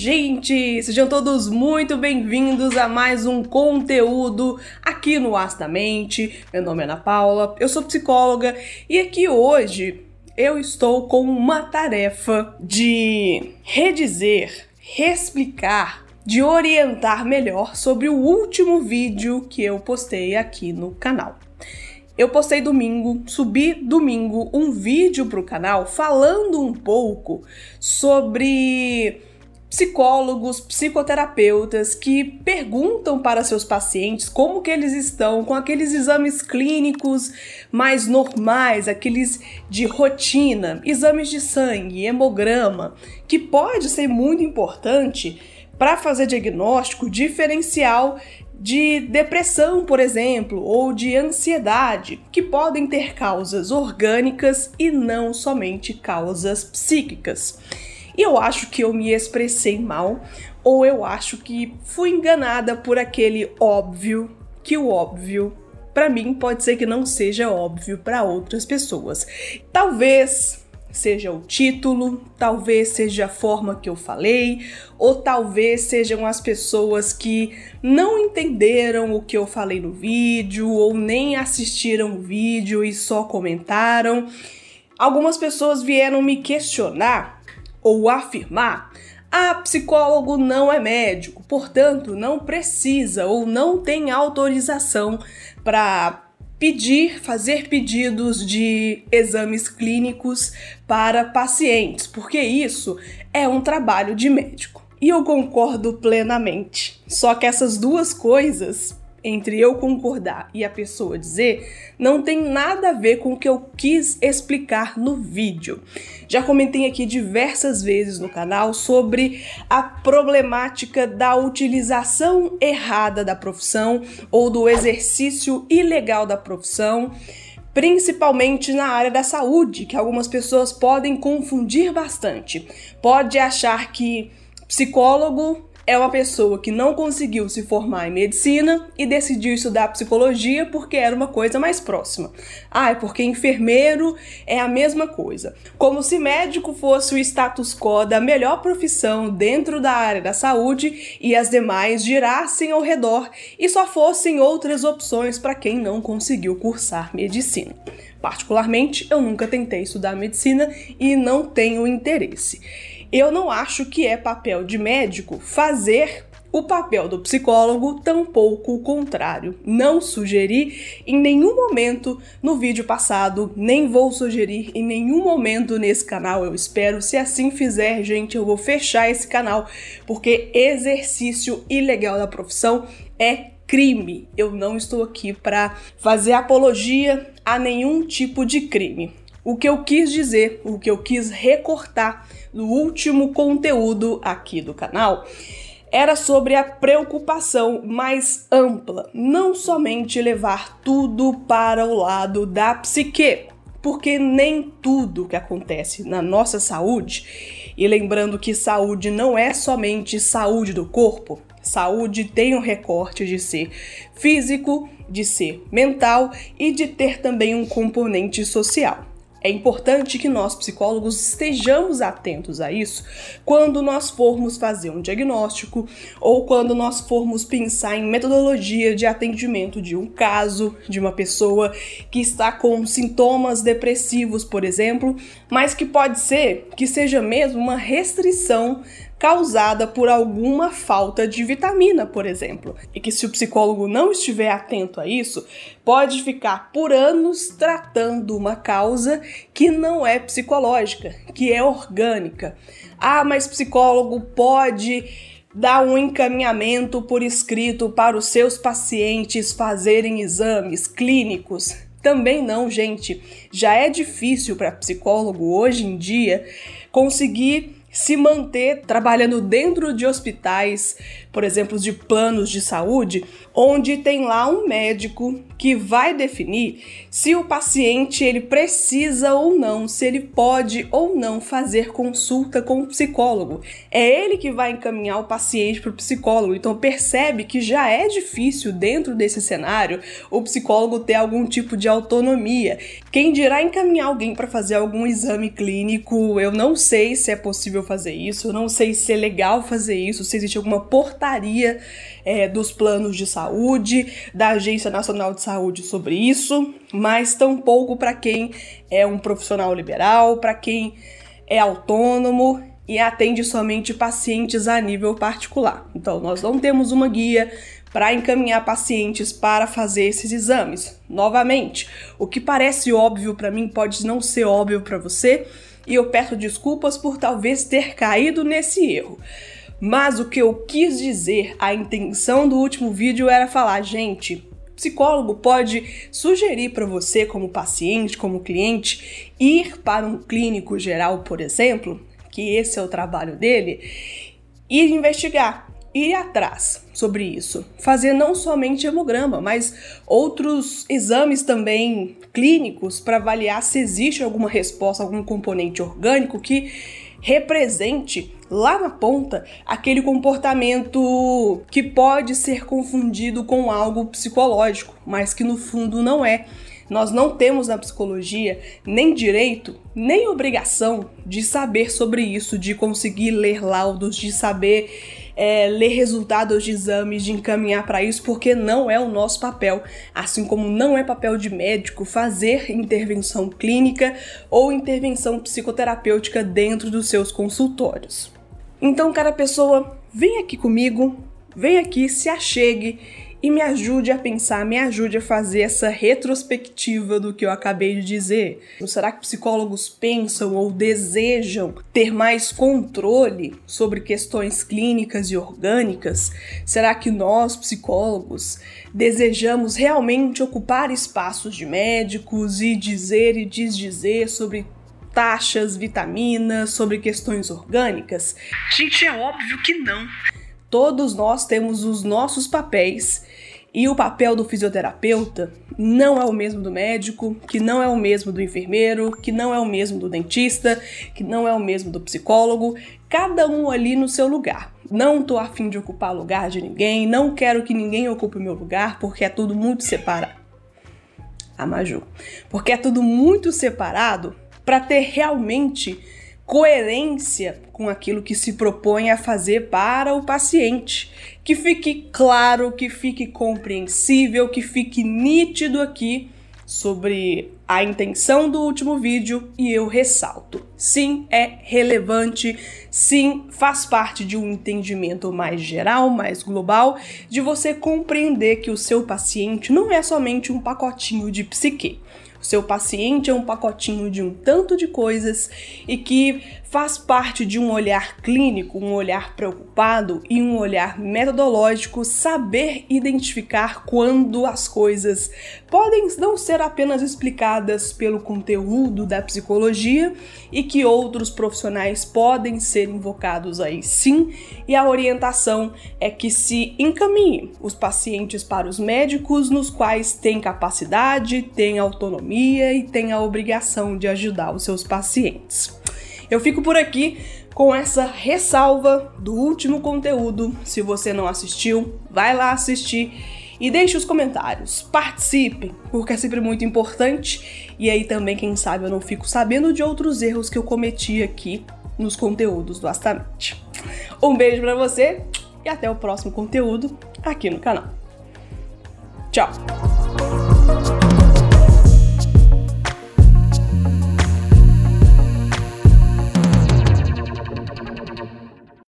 gente! Sejam todos muito bem-vindos a mais um conteúdo aqui no Astamente. Meu nome é Ana Paula, eu sou psicóloga e aqui hoje eu estou com uma tarefa de redizer, reexplicar, de orientar melhor sobre o último vídeo que eu postei aqui no canal. Eu postei domingo, subi domingo um vídeo para o canal falando um pouco sobre psicólogos, psicoterapeutas que perguntam para seus pacientes como que eles estão com aqueles exames clínicos mais normais, aqueles de rotina, exames de sangue, hemograma, que pode ser muito importante para fazer diagnóstico diferencial de depressão, por exemplo, ou de ansiedade, que podem ter causas orgânicas e não somente causas psíquicas. Eu acho que eu me expressei mal, ou eu acho que fui enganada por aquele óbvio, que o óbvio para mim pode ser que não seja óbvio para outras pessoas. Talvez seja o título, talvez seja a forma que eu falei, ou talvez sejam as pessoas que não entenderam o que eu falei no vídeo, ou nem assistiram o vídeo e só comentaram. Algumas pessoas vieram me questionar ou afirmar ah, psicólogo não é médico, portanto, não precisa ou não tem autorização para pedir, fazer pedidos de exames clínicos para pacientes, porque isso é um trabalho de médico. E eu concordo plenamente. Só que essas duas coisas entre eu concordar e a pessoa dizer não tem nada a ver com o que eu quis explicar no vídeo. Já comentei aqui diversas vezes no canal sobre a problemática da utilização errada da profissão ou do exercício ilegal da profissão principalmente na área da saúde, que algumas pessoas podem confundir bastante. Pode achar que psicólogo é uma pessoa que não conseguiu se formar em medicina e decidiu estudar psicologia porque era uma coisa mais próxima. Ah, é porque enfermeiro é a mesma coisa. Como se médico fosse o status quo da melhor profissão dentro da área da saúde e as demais girassem ao redor e só fossem outras opções para quem não conseguiu cursar medicina. Particularmente, eu nunca tentei estudar medicina e não tenho interesse. Eu não acho que é papel de médico fazer o papel do psicólogo, tampouco o contrário. Não sugeri em nenhum momento no vídeo passado, nem vou sugerir em nenhum momento nesse canal, eu espero. Se assim fizer, gente, eu vou fechar esse canal, porque exercício ilegal da profissão é crime. Eu não estou aqui para fazer apologia a nenhum tipo de crime. O que eu quis dizer, o que eu quis recortar no último conteúdo aqui do canal era sobre a preocupação mais ampla, não somente levar tudo para o lado da psique, porque nem tudo que acontece na nossa saúde, e lembrando que saúde não é somente saúde do corpo, saúde tem um recorte de ser físico, de ser mental e de ter também um componente social. É importante que nós psicólogos estejamos atentos a isso quando nós formos fazer um diagnóstico ou quando nós formos pensar em metodologia de atendimento de um caso, de uma pessoa que está com sintomas depressivos, por exemplo, mas que pode ser que seja mesmo uma restrição causada por alguma falta de vitamina, por exemplo. E que se o psicólogo não estiver atento a isso, pode ficar por anos tratando uma causa que não é psicológica, que é orgânica. Ah, mas psicólogo pode dar um encaminhamento por escrito para os seus pacientes fazerem exames clínicos. Também não, gente. Já é difícil para psicólogo hoje em dia conseguir se manter trabalhando dentro de hospitais por exemplo, de planos de saúde, onde tem lá um médico que vai definir se o paciente ele precisa ou não, se ele pode ou não fazer consulta com o psicólogo. É ele que vai encaminhar o paciente para o psicólogo. Então percebe que já é difícil dentro desse cenário o psicólogo ter algum tipo de autonomia. Quem dirá encaminhar alguém para fazer algum exame clínico, eu não sei se é possível fazer isso, eu não sei se é legal fazer isso, se existe alguma portaria é, dos planos de saúde, da Agência Nacional de Saúde sobre isso, mas tampouco para quem é um profissional liberal, para quem é autônomo e atende somente pacientes a nível particular. Então, nós não temos uma guia para encaminhar pacientes para fazer esses exames. Novamente, o que parece óbvio para mim pode não ser óbvio para você, e eu peço desculpas por talvez ter caído nesse erro. Mas o que eu quis dizer, a intenção do último vídeo era falar, gente, psicólogo pode sugerir para você, como paciente, como cliente, ir para um clínico geral, por exemplo, que esse é o trabalho dele, e investigar, ir atrás sobre isso. Fazer não somente hemograma, mas outros exames também clínicos para avaliar se existe alguma resposta, algum componente orgânico que represente lá na ponta aquele comportamento que pode ser confundido com algo psicológico, mas que no fundo não é. Nós não temos na psicologia nem direito, nem obrigação de saber sobre isso, de conseguir ler laudos, de saber é, ler resultados de exames, de encaminhar para isso, porque não é o nosso papel. Assim como não é papel de médico fazer intervenção clínica ou intervenção psicoterapêutica dentro dos seus consultórios. Então, cara pessoa, vem aqui comigo, vem aqui, se achegue e me ajude a pensar, me ajude a fazer essa retrospectiva do que eu acabei de dizer. Será que psicólogos pensam ou desejam ter mais controle sobre questões clínicas e orgânicas? Será que nós, psicólogos, desejamos realmente ocupar espaços de médicos e dizer e desdizer sobre taxas, vitaminas, sobre questões orgânicas? Gente, é óbvio que não. Todos nós temos os nossos papéis e o papel do fisioterapeuta não é o mesmo do médico, que não é o mesmo do enfermeiro, que não é o mesmo do dentista, que não é o mesmo do psicólogo, cada um ali no seu lugar. Não tô afim de ocupar lugar de ninguém, não quero que ninguém ocupe o meu lugar, porque é tudo muito separado. A Maju. Porque é tudo muito separado para ter realmente coerência com aquilo que se propõe a fazer para o paciente. Que fique claro, que fique compreensível, que fique nítido aqui sobre a intenção do último vídeo e eu ressalto. Sim, é relevante, sim, faz parte de um entendimento mais geral, mais global, de você compreender que o seu paciente não é somente um pacotinho de psique. O seu paciente é um pacotinho de um tanto de coisas e que faz parte de um olhar clínico, um olhar preocupado e um olhar metodológico saber identificar quando as coisas podem não ser apenas explicadas pelo conteúdo da psicologia e que outros profissionais podem ser invocados aí sim, e a orientação é que se encaminhe os pacientes para os médicos nos quais têm capacidade, têm autonomia e têm a obrigação de ajudar os seus pacientes. Eu fico por aqui com essa ressalva do último conteúdo. Se você não assistiu, vai lá assistir e deixe os comentários. Participem, porque é sempre muito importante. E aí também, quem sabe, eu não fico sabendo de outros erros que eu cometi aqui nos conteúdos do Astamente. Um beijo para você e até o próximo conteúdo aqui no canal. Tchau!